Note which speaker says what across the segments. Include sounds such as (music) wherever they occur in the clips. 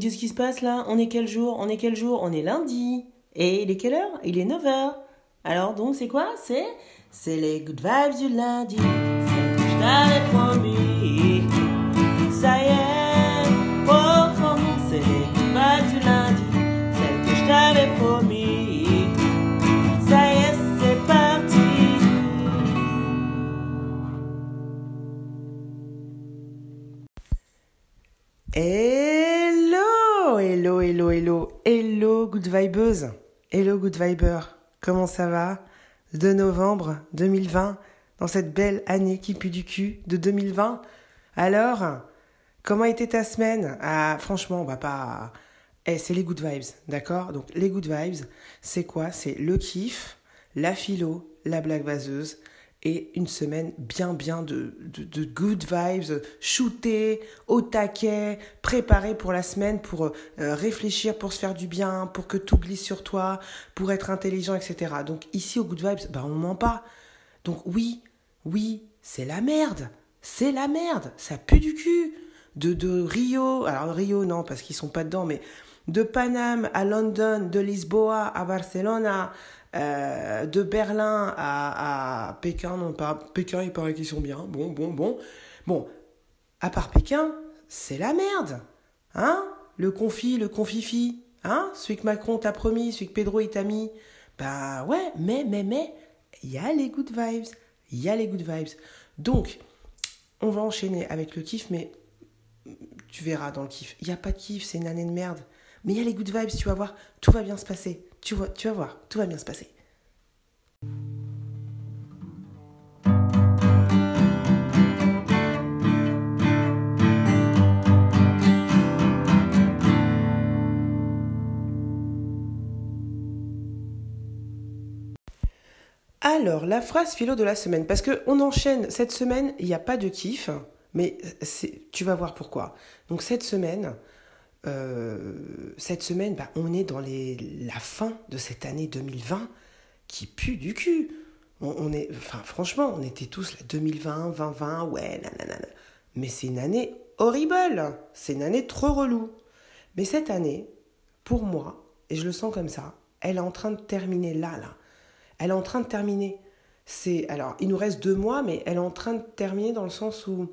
Speaker 1: Qu'est-ce qui se passe là? On est quel jour? On est quel jour? On est lundi. Et il est quelle heure? Il est 9h. Alors donc c'est quoi? C'est les good vibes du lundi. C'est que je t'avais promis. Ça y est, oh, oh, c'est les good vibes du lundi. Celle que je t'avais promis. Ça y est, c'est parti. Hello, hello, hello, hello, good vibeuse, hello, good viber. Comment ça va De novembre 2020, dans cette belle année qui pue du cul de 2020. Alors, comment était ta semaine? Ah, franchement, bah pas. Eh, c'est les good vibes, d'accord? Donc les good vibes, c'est quoi? C'est le kiff, la philo, la blague vaseuse et une semaine bien bien de, de, good vibes, shooter, au taquet, préparé pour la semaine, pour euh, réfléchir, pour se faire du bien, pour que tout glisse sur toi, pour être intelligent, etc. Donc ici au good vibes, bah on ment pas. Donc oui, oui, c'est la merde, c'est la merde, ça pue du cul. De, de Rio, alors Rio non parce qu'ils sont pas dedans, mais de Paname à London, de Lisboa à Barcelona, euh, de Berlin à, Pékin, non pas Pékin, il paraît qu'ils sont bien. Bon, bon, bon. Bon, à part Pékin, c'est la merde. Hein? Le confi, le confifi. Hein? Celui que Macron t'a promis, celui que Pedro il t'a mis. Bah ouais, mais, mais, mais, il y a les good vibes. Il y a les good vibes. Donc, on va enchaîner avec le kiff, mais tu verras dans le kiff. Il n'y a pas de kiff, c'est une année de merde. Mais il y a les good vibes, tu vas voir, tout va bien se passer. Tu, vas voir, tout va bien se passer. Alors, la phrase philo de la semaine, parce qu'on enchaîne cette semaine, il n'y a pas de kiff, mais tu vas voir pourquoi. Donc cette semaine, euh, cette semaine, bah, on est dans la fin de cette année 2020 qui pue du cul. On, on est, enfin, franchement, on était tous là, 2020, 2020, ouais, nanana. Mais c'est une année horrible. C'est une année trop relou. Mais cette année, pour moi, et je le sens comme ça, elle est en train de terminer là, là. Elle est en train de terminer. C'est alors, il nous reste deux mois, mais elle est en train de terminer dans le sens où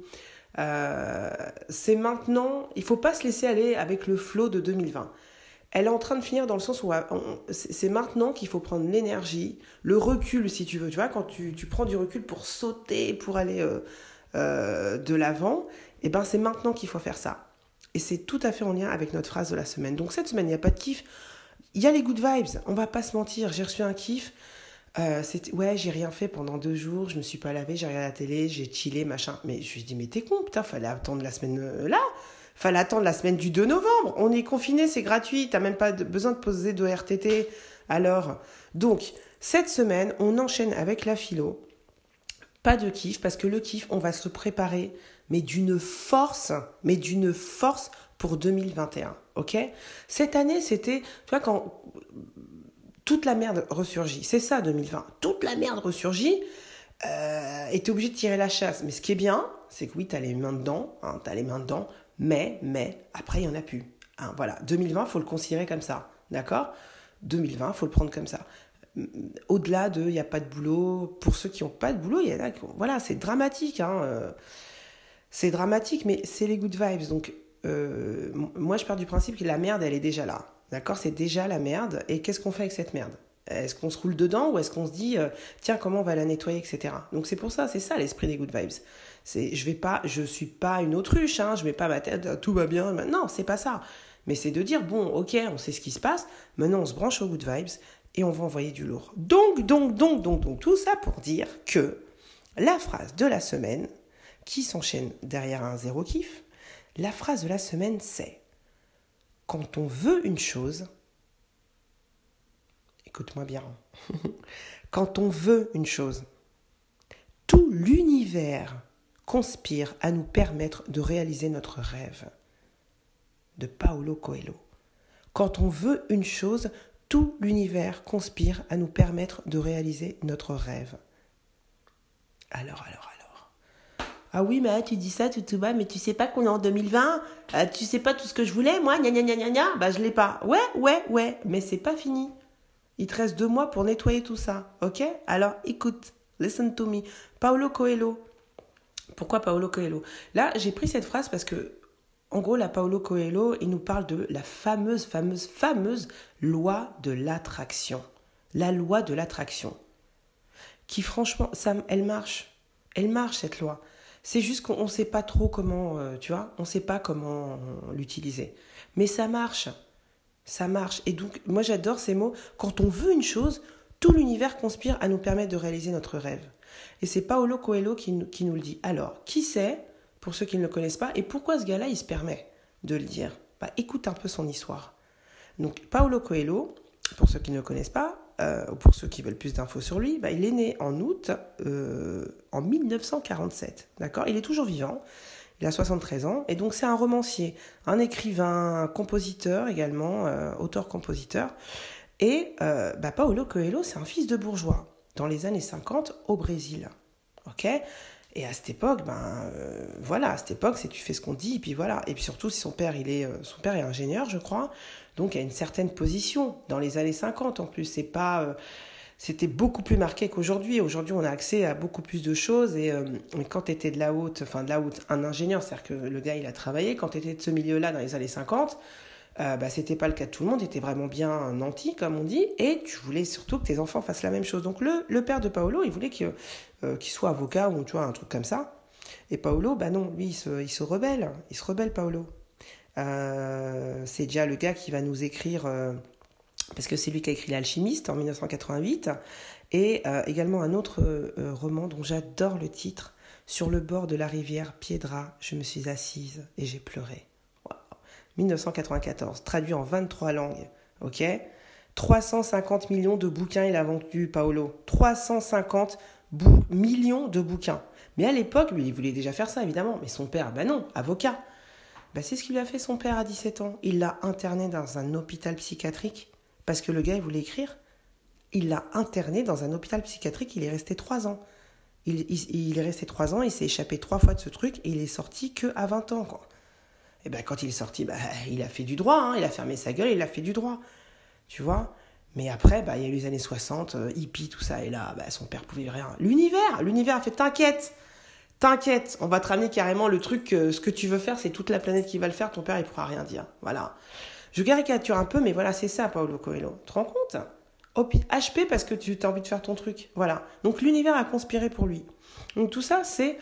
Speaker 1: euh, c'est maintenant, il faut pas se laisser aller avec le flot de 2020. Elle est en train de finir dans le sens où c'est maintenant qu'il faut prendre l'énergie, le recul si tu veux. Tu vois, quand tu, tu prends du recul pour sauter, pour aller euh, euh, de l'avant, et eh ben c'est maintenant qu'il faut faire ça. Et c'est tout à fait en lien avec notre phrase de la semaine. Donc cette semaine, il n'y a pas de kiff. Il y a les good vibes, on va pas se mentir. J'ai reçu un kiff. Euh, ouais, j'ai rien fait pendant deux jours, je me suis pas lavé, j'ai regardé la télé, j'ai chillé, machin. Mais je lui dis, mais t'es con, putain, fallait attendre la semaine euh, là. Fallait attendre la semaine du 2 novembre. On est confiné, c'est gratuit, t'as même pas besoin de poser de RTT. Alors, donc, cette semaine, on enchaîne avec la philo. Pas de kiff, parce que le kiff, on va se préparer, mais d'une force, mais d'une force pour 2021. Ok? Cette année, c'était, tu vois, quand toute la merde ressurgit. C'est ça 2020. Toute la merde ressurgit. Euh, et t'es obligé de tirer la chasse. Mais ce qui est bien, c'est que oui, t'as les mains dedans, hein, t'as les mains dedans, mais, mais, après, il n'y en a plus. Hein, voilà, 2020, faut le considérer comme ça, d'accord? 2020, faut le prendre comme ça. Au-delà de, il n'y a pas de boulot, pour ceux qui n'ont pas de boulot, il y en a voilà, c'est dramatique, hein, euh, c'est dramatique, mais c'est les good vibes. Donc, euh, moi, je pars du principe que la merde, elle est déjà là. D'accord C'est déjà la merde. Et qu'est-ce qu'on fait avec cette merde? Est-ce qu'on se roule dedans ou est-ce qu'on se dit, euh, tiens, comment on va la nettoyer, etc. Donc c'est pour ça, c'est ça l'esprit des good vibes. C'est, je vais pas, je suis pas une autruche, hein, je mets pas ma tête, euh, tout va bien. Non, c'est pas ça. Mais c'est de dire, bon, ok, on sait ce qui se passe, maintenant on se branche aux good vibes et on va envoyer du lourd. Donc, donc, donc, donc, donc, tout ça pour dire que la phrase de la semaine, qui s'enchaîne derrière un zéro kiff, la phrase de la semaine c'est quand on veut une chose, écoute-moi bien, (laughs) quand on veut une chose, tout l'univers conspire à nous permettre de réaliser notre rêve. De Paolo Coelho. Quand on veut une chose, tout l'univers conspire à nous permettre de réaliser notre rêve. Alors, alors, alors. Ah oui, mais tu dis ça tout, bas, mais tu sais pas qu'on est en 2020 euh, Tu sais pas tout ce que je voulais, moi Gna gna gna gna gna Bah, je l'ai pas. Ouais, ouais, ouais, mais c'est pas fini. Il te reste deux mois pour nettoyer tout ça, ok? Alors, écoute, listen to me. Paolo Coelho. Pourquoi Paolo Coelho? Là, j'ai pris cette phrase parce que, en gros, la Paolo Coelho, il nous parle de la fameuse, fameuse, fameuse loi de l'attraction. La loi de l'attraction. Qui, franchement, ça, elle marche. Elle marche, cette loi. C'est juste qu'on ne sait pas trop comment, euh, tu vois, on sait pas comment l'utiliser. Mais ça marche. Ça marche. Et donc, moi j'adore ces mots. Quand on veut une chose, tout l'univers conspire à nous permettre de réaliser notre rêve. Et c'est Paolo Coelho qui, qui nous le dit. Alors, qui c'est, pour ceux qui ne le connaissent pas, et pourquoi ce gars-là, il se permet de le dire? Bah, Écoute un peu son histoire. Donc, Paolo Coelho, pour ceux qui ne le connaissent pas, euh, pour ceux qui veulent plus d'infos sur lui, bah, il est né en août euh, en 1947. D'accord? Il est toujours vivant. Il a 73 ans. Et donc, c'est un romancier, un écrivain, compositeur également, euh, auteur-compositeur. Et bah, Paulo Coelho, c'est un fils de bourgeois dans les années 50 au Brésil. OK? Et à cette époque, ben voilà, à cette époque, c'est tu fais ce qu'on dit, et puis voilà. Et puis surtout, si son père, il est, est ingénieur, je crois, donc à une certaine position dans les années 50 en plus. C'est pas, euh, c'était beaucoup plus marqué qu'aujourd'hui. Aujourd'hui, on a accès à beaucoup plus de choses et euh, quand tu étais de la haute, enfin de la haute, un ingénieur, c'est-à-dire que le gars il a travaillé. Quand tu étais de ce milieu-là dans les années 50, euh, bah, c'était pas le cas de tout le monde, était vraiment bien nanti, comme on dit, et tu voulais surtout que tes enfants fassent la même chose. Donc le, le père de Paolo, il voulait qu'il soit avocat ou tu vois, un truc comme ça. Et Paolo, bah non, lui, il se, il se rebelle. Il se rebelle, Paolo. Euh, c'est déjà le gars qui va nous écrire, euh, parce que c'est lui qui a écrit L'Alchimiste en 1988, et euh, également un autre roman dont j'adore le titre, Sur le bord de la rivière Piedra, je me suis assise et j'ai pleuré. 1994, traduit en 23 langues, ok? 350 millions de bouquins il a vendu, Paolo. 350 millions de bouquins. Mais à l'époque, il voulait déjà faire ça, évidemment. Mais son père, ben non, avocat. Bah, c'est ce qu'il a fait son père à 17 ans. Il l'a interné dans un hôpital psychiatrique parce que le gars il voulait écrire. Il l'a interné dans un hôpital psychiatrique. Il est resté trois ans. Il, est resté trois ans. Il s'est échappé trois fois de ce truc et il est sorti que à 20 ans. Quoi. Et ben quand il est sorti, bah, (laughs) il a fait du droit. Hein. Il a fermé sa gueule. Il a fait du droit. Tu vois? Mais après, bah, il y a eu les années 60, euh, hippie, tout ça. Et là, bah, son père pouvait rien. L'univers, l'univers a fait t'inquiète. T'inquiète, on va te ramener carrément le truc, ce que tu veux faire, c'est toute la planète qui va le faire, ton père il pourra rien dire. Voilà. Je caricature un peu, mais voilà, c'est ça, Paolo Coelho. Tu te rends compte? HP parce que tu as envie de faire ton truc. Voilà. Donc l'univers a conspiré pour lui. Donc tout ça, c'est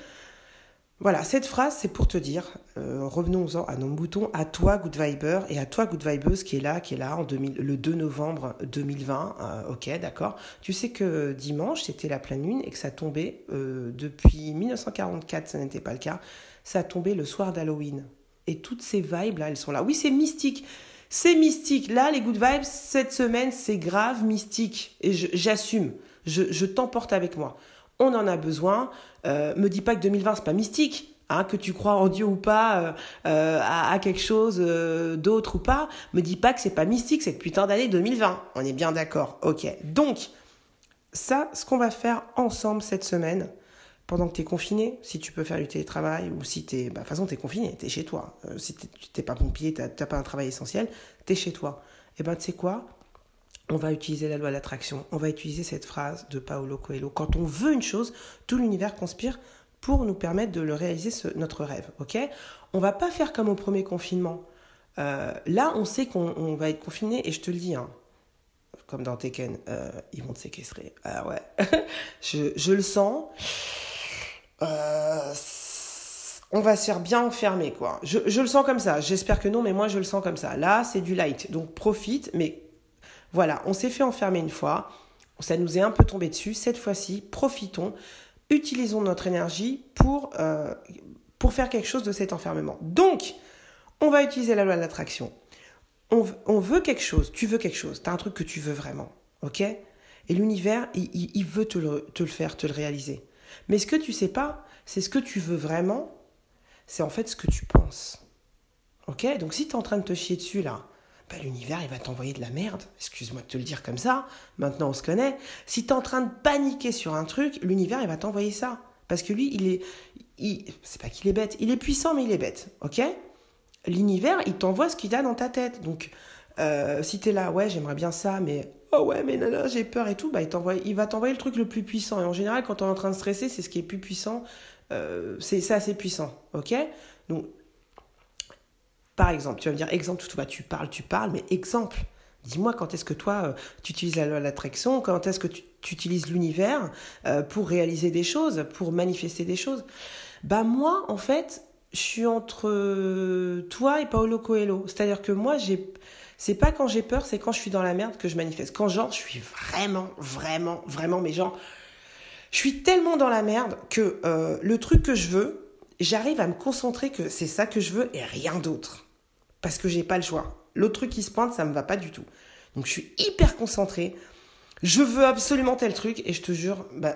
Speaker 1: voilà, cette phrase, c'est pour te dire, euh, revenons-en à nos boutons, à toi Good Viber et à toi Good Vibeuse qui est là, qui est là en 2000, le 2 novembre 2020. Euh, ok, d'accord. Tu sais que dimanche, c'était la pleine lune et que ça tombait euh, depuis 1944, ça n'était pas le cas. Ça tombait le soir d'Halloween. Et toutes ces vibes là, elles sont là. Oui, c'est mystique. C'est mystique. Là, les good vibes, cette semaine, c'est grave mystique. Et j'assume. Je, je t'emporte avec moi on en a besoin. Euh, me dis pas que 2020 c'est pas mystique. Hein, que tu crois en Dieu ou pas, euh, euh, à, quelque chose d'autre ou pas, me dis pas que c'est pas mystique cette putain d'année 2020. On est bien d'accord. Ok. Donc, ça, ce qu'on va faire ensemble cette semaine, pendant que tu es confiné, si tu peux faire du télétravail ou si tu es. Bah, de toute façon, tu es confiné, tu es chez toi. si tu pas pompier, tu pas un travail essentiel, tu es chez toi. Et eh ben, tu sais quoi? On va utiliser la loi de l'attraction, on va utiliser cette phrase de Paolo Coelho. Quand on veut une chose, tout l'univers conspire pour nous permettre de le réaliser, notre rêve. Ok? On va pas faire comme au premier confinement. Euh, là, on sait qu'on va être confiné et je te le dis, hein, comme dans Tekken, euh, ils vont te séquestrer. Ah ouais, (laughs) je, le sens. Euh, on va se faire bien enfermer, quoi. Je, je le sens comme ça. J'espère que non, mais moi, je le sens comme ça. Là, c'est du light. Donc, profite, mais voilà, on s'est fait enfermer une fois, ça nous est un peu tombé dessus. Cette fois-ci, profitons, utilisons notre énergie pour, euh, pour faire quelque chose de cet enfermement. Donc, on va utiliser la loi de l'attraction. On, veut quelque chose, tu veux quelque chose, tu as un truc que tu veux vraiment, ok? Et l'univers, il, veut te le, te le faire, te le réaliser. Mais ce que tu sais pas, c'est ce que tu veux vraiment, c'est en fait ce que tu penses. Ok? Donc si tu es en train de te chier dessus là, bah, l'univers, il va t'envoyer de la merde. Excuse-moi de te le dire comme ça. Maintenant, on se connaît. Si tu es en train de paniquer sur un truc, l'univers, il va t'envoyer ça. Parce que lui, il est. Il, c'est pas qu'il est bête, il est puissant, mais il est bête. Ok? L'univers, il t'envoie ce qu'il a dans ta tête. Donc, euh, si t'es là, ouais, j'aimerais bien ça, mais oh ouais, mais non, j'ai peur et tout, bah, il, t'envoie, il va t'envoyer le truc le plus puissant. Et en général, quand on est en train de stresser, c'est ce qui est plus puissant. Euh, c'est, c'est assez puissant. Ok? Donc, par exemple, tu vas me dire, exemple, tu parles, tu parles, mais exemple. Dis-moi quand est-ce que toi, euh, tu utilises la loi de l'attraction, quand est-ce que tu, utilises l'univers euh, pour réaliser des choses, pour manifester des choses. Bah moi, en fait, je suis entre toi et Paolo Coelho. C'est-à-dire que moi, j'ai... C'est pas quand j'ai peur, c'est quand je suis dans la merde que je manifeste. Quand genre, je suis vraiment, vraiment, vraiment, mais genre, je suis tellement dans la merde que euh, le truc que je veux, j'arrive à me concentrer que c'est ça que je veux et rien d'autre. Parce que j'ai pas le choix. L'autre truc qui se pointe, ça me va pas du tout. Donc je suis hyper concentrée. Je veux absolument tel truc et je te jure, bah,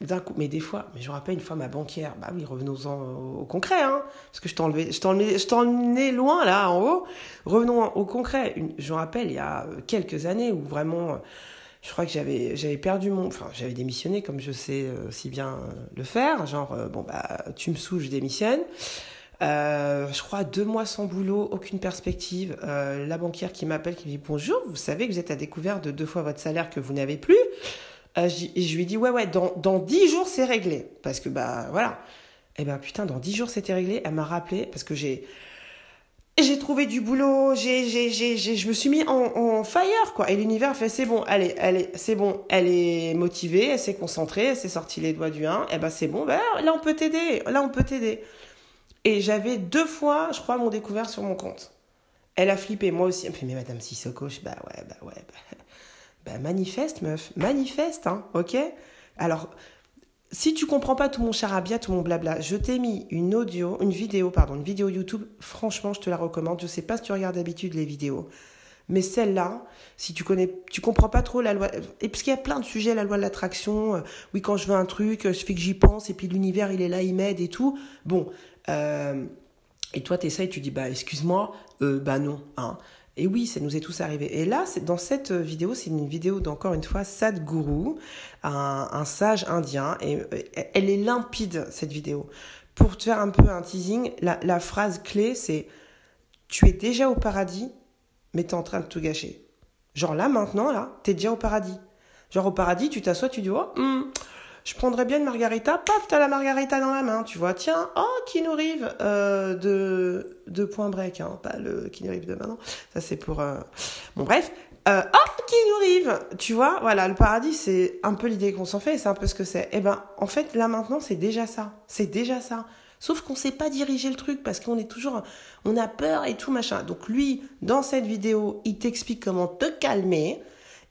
Speaker 1: d'un coup, mais des fois, mais je rappelle une fois ma banquière, bah oui, revenons-en au, concret, hein, parce que je t'enlevais, je t'emmenais, je loin là en haut. Revenons au concret. je me rappelle il y a quelques années où vraiment, je crois que j'avais, perdu mon, enfin, j'avais démissionné comme je sais euh, si bien euh, le faire, genre euh, bon bah tu me saoules, je démissionne. Euh, je crois deux mois sans boulot, aucune perspective. Euh, la banquière qui m'appelle, qui me dit bonjour, vous savez que vous êtes à découvert de deux fois votre salaire que vous n'avez plus. Euh, je lui dis ouais ouais, dans, dix jours c'est réglé. Parce que bah voilà. Et eh ben putain, dans dix jours c'était réglé. Elle m'a rappelé parce que j'ai j'ai trouvé du boulot, j'ai, j'ai, j'ai, je me suis mis en, en fire, quoi. Et l'univers fait, c'est bon, allez, allez, c'est bon, elle est motivée, elle s'est concentrée, elle s'est sortie les doigts du 1, et eh ben c'est bon, ben, là on peut t'aider, là on peut t'aider. Et j'avais deux fois, je crois, mon découvert sur mon compte. Elle a flippé, moi aussi. Elle me fait, mais Madame Sissoko, je bah ouais, bah ouais, bah, (laughs) bah, manifeste, meuf, manifeste, hein, ok? Alors, si tu comprends pas tout mon charabia, tout mon blabla, je t'ai mis une audio, une vidéo, pardon, une vidéo YouTube. Franchement, je te la recommande. Je sais pas si tu regardes d'habitude les vidéos, mais celle-là, si tu connais, tu comprends pas trop la loi, et parce qu'il y a plein de sujets, la loi de l'attraction. Euh, oui, quand je veux un truc, je fais que j'y pense, et puis l'univers, il est là, il m'aide et tout. Bon, euh, et toi, tu essayes, tu dis, bah, excuse-moi, euh, bah non. Hein. Et oui, ça nous est tous arrivé. Et là, dans cette vidéo, c'est une vidéo d'encore une fois Sadhguru, un, sage indien. Et elle est limpide, cette vidéo. Pour te faire un peu un teasing, la, phrase clé, c'est Tu es déjà au paradis, mais tu es en train de tout gâcher. Genre là, maintenant, là, tu es déjà au paradis. Genre au paradis, tu t'assois, tu dis Oh, hmm, je prendrais bien une margarita, paf, t'as la margarita dans la main, tu vois, tiens, oh, qui nous rive euh, de, de Point Break, hein, pas le qui nous rive de maintenant, ça c'est pour... Euh... Bon bref, euh, oh, qui nous rive, tu vois, voilà, le paradis c'est un peu l'idée qu'on s'en fait, c'est un peu ce que c'est. Eh ben, en fait, là maintenant, c'est déjà ça, c'est déjà ça. Sauf qu'on sait pas diriger le truc parce qu'on est toujours, on a peur et tout machin. Donc lui, dans cette vidéo, il t'explique comment te calmer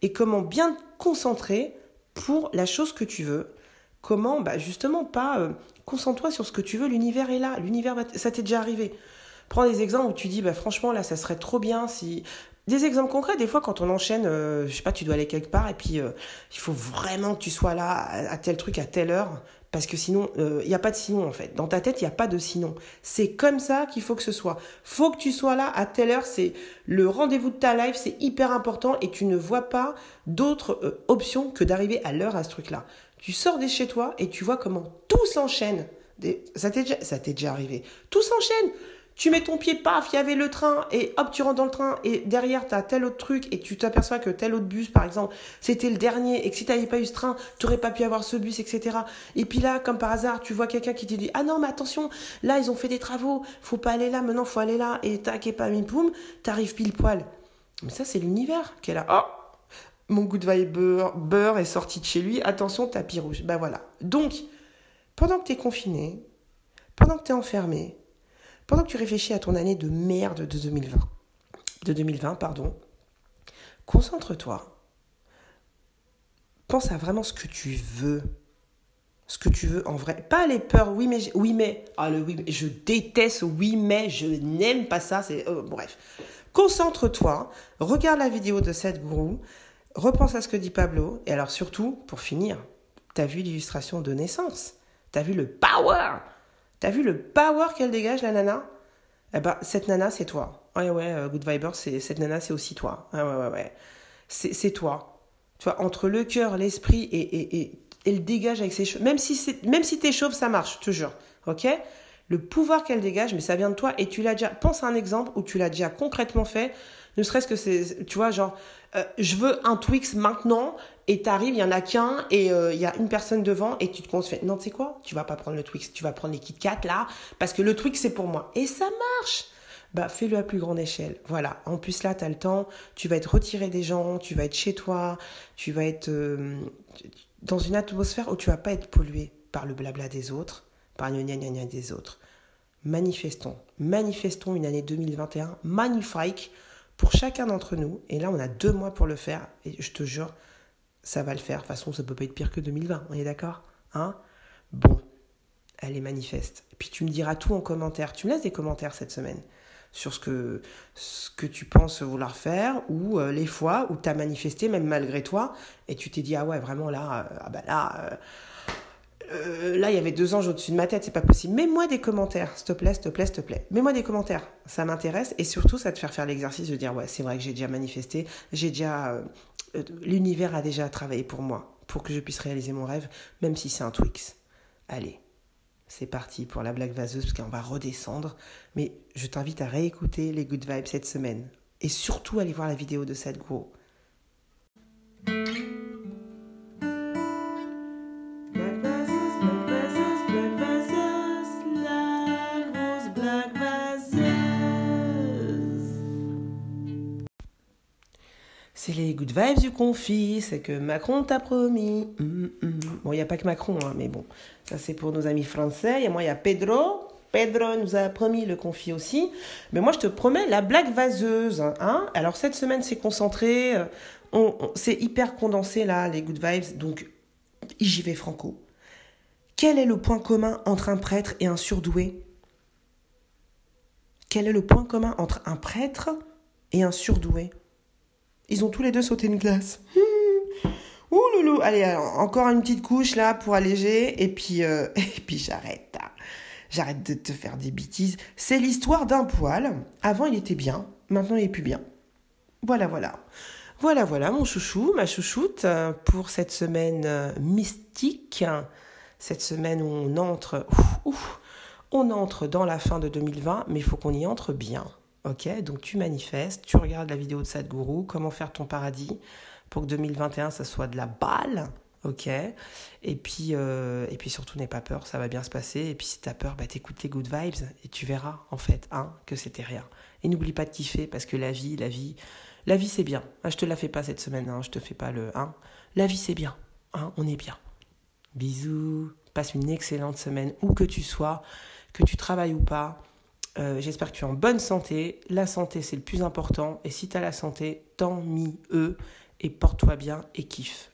Speaker 1: et comment bien te concentrer pour la chose que tu veux Comment bah Justement, pas euh, concentre-toi sur ce que tu veux, l'univers est là, l'univers, ça t'est déjà arrivé. Prends des exemples où tu dis, bah, franchement, là, ça serait trop bien si. Des exemples concrets, des fois, quand on enchaîne, euh, je sais pas, tu dois aller quelque part et puis euh, il faut vraiment que tu sois là à, tel truc, à telle heure, parce que sinon, il n'y a pas de sinon en fait. Dans ta tête, il n'y a pas de sinon. C'est comme ça qu'il faut que ce soit. faut que tu sois là à telle heure, c'est le rendez-vous de ta life, c'est hyper important et tu ne vois pas d'autres options que d'arriver à l'heure à ce truc-là. Tu sors de chez toi et tu vois comment tout s'enchaîne. Ça t'est déjà, déjà arrivé. Tout s'enchaîne. Tu mets ton pied, paf, il y avait le train, et hop, tu rentres dans le train, et derrière, tu as tel autre truc, et tu t'aperçois que tel autre bus, par exemple, c'était le dernier, et que si tu n'avais pas eu ce train, tu n'aurais pas pu avoir ce bus, etc. Et puis là, comme par hasard, tu vois quelqu'un qui te dit, ah non, mais attention, là, ils ont fait des travaux, faut pas aller là, maintenant, faut aller là, et tac, et pas, poum, t'arrives pile poil. Mais ça, c'est l'univers qui est là. Oh, mon good vibe beurre, est sorti de chez lui, attention, tapis rouge. Ben voilà. Donc, pendant que tu es confiné, pendant que tu es enfermé, pendant que tu réfléchis à ton année de merde de 2020, de 2020, pardon, concentre-toi. Pense à vraiment ce que tu veux. Ce que tu veux en vrai. Pas les peurs, oui mais, oui mais, ah le oui mais, je déteste, oui mais, je n'aime pas ça, c'est, oh, bref. Concentre-toi, regarde la vidéo de cette gourou, repense à ce que dit Pablo. Et alors surtout, pour finir, t'as vu l'illustration de naissance? T'as vu le power? T'as vu le power qu'elle dégage, la nana? Eh ben, cette nana, c'est toi. Ouais, ouais, euh, Good Viber, cette nana, c'est aussi toi. Ouais, ouais, ouais, ouais. C'est, toi. Tu vois, entre le cœur, l'esprit et, et, et elle dégage avec ses cheveux. Même si, même si t'es chauve, ça marche, je te jure. Ok? Le pouvoir qu'elle dégage, mais ça vient de toi et tu l'as déjà. Pense à un exemple où tu l'as déjà concrètement fait. Ne serait-ce que c'est, tu vois, genre, euh, je veux un Twix maintenant et t'arrives, il y en a qu'un et euh, il y a une personne devant et tu te conseilles. Non, tu sais quoi? Tu vas pas prendre le Twix, tu vas prendre les Kit Kat là parce que le Twix c'est pour moi. Et ça marche bah fais-le à plus grande échelle. Voilà. En plus là, tu as le temps, tu vas être retiré des gens, tu vas être chez toi, tu vas être euh, dans une atmosphère où tu vas pas être pollué par le blabla des autres, par le gna des autres. Manifestons, manifestons une année 2021 magnifique pour chacun d'entre nous. Et là, on a deux mois pour le faire. Et je te jure, ça va le faire. De toute façon, ça peut pas être pire que 2020. On est d'accord? Hein? Bon, elle est manifeste. Puis tu me diras tout en commentaire. Tu me laisses des commentaires cette semaine sur ce que, ce que tu penses vouloir faire ou euh, les fois où tu as manifesté même malgré toi et tu t'es dit ah ouais vraiment là euh, ah bah là euh, là il y avait deux anges au-dessus de ma tête c'est pas possible mets-moi des commentaires s'il te plaît s'il te plaît s'il te plaît mets-moi des commentaires ça m'intéresse et surtout ça te faire faire l'exercice de dire ouais c'est vrai que j'ai déjà manifesté j'ai déjà l'univers a déjà travaillé pour moi pour que je puisse réaliser mon rêve même si c'est un Twix allez c'est parti pour la blague vaseuse parce qu'on va redescendre. Mais je t'invite à réécouter les Good Vibes cette semaine. Et surtout aller voir la vidéo de Sadhguru. Les good vibes du confit, c'est que Macron t'a promis. Hum, hum. Bon, il n'y a pas que Macron, hein, mais bon, ça c'est pour nos amis français. Et moi, il y a Pedro. Pedro nous a promis le confit aussi. Mais moi, je te promets la blague vaseuse. Hein. Alors, cette semaine, c'est concentré. Euh, on, c'est hyper condensé, là, les good vibes. Donc, j'y vais franco. Quel est le point commun entre un prêtre et un surdoué? Quel est le point commun entre un prêtre et un surdoué? Ils ont tous les deux sauté une glace. Ouh loulou, allez, encore une petite couche là pour alléger et puis euh, (laughs) et j'arrête. J'arrête de te faire des bêtises. C'est l'histoire d'un poil. Avant il était bien, maintenant il est plus bien. Voilà voilà. Voilà voilà mon chouchou, ma chouchoute euh, pour cette semaine euh, mystique, cette semaine où on entre on entre dans la fin de 2020, mais il faut qu'on y entre bien. Ok, donc tu manifestes, tu regardes la vidéo de Sadhguru, comment faire ton paradis pour que 2021 ça soit de la balle. Ok, et puis, euh, et puis surtout n'aie pas peur, ça va bien se passer. Et puis si t'as peur, bah t'écoutes tes good vibes et tu verras en fait hein, que c'était rien. Et n'oublie pas de kiffer parce que la vie, la vie, la vie c'est bien. Ah, je te la fais pas cette semaine, hein, je te fais pas le. Hein. La vie c'est bien, hein, on est bien. Bisous, passe une excellente semaine où que tu sois, que tu travailles ou pas. Euh, j'espère que tu es en bonne santé. La santé, c'est le plus important. Et si tu as la santé, tant mieux. Et porte-toi bien et kiffe.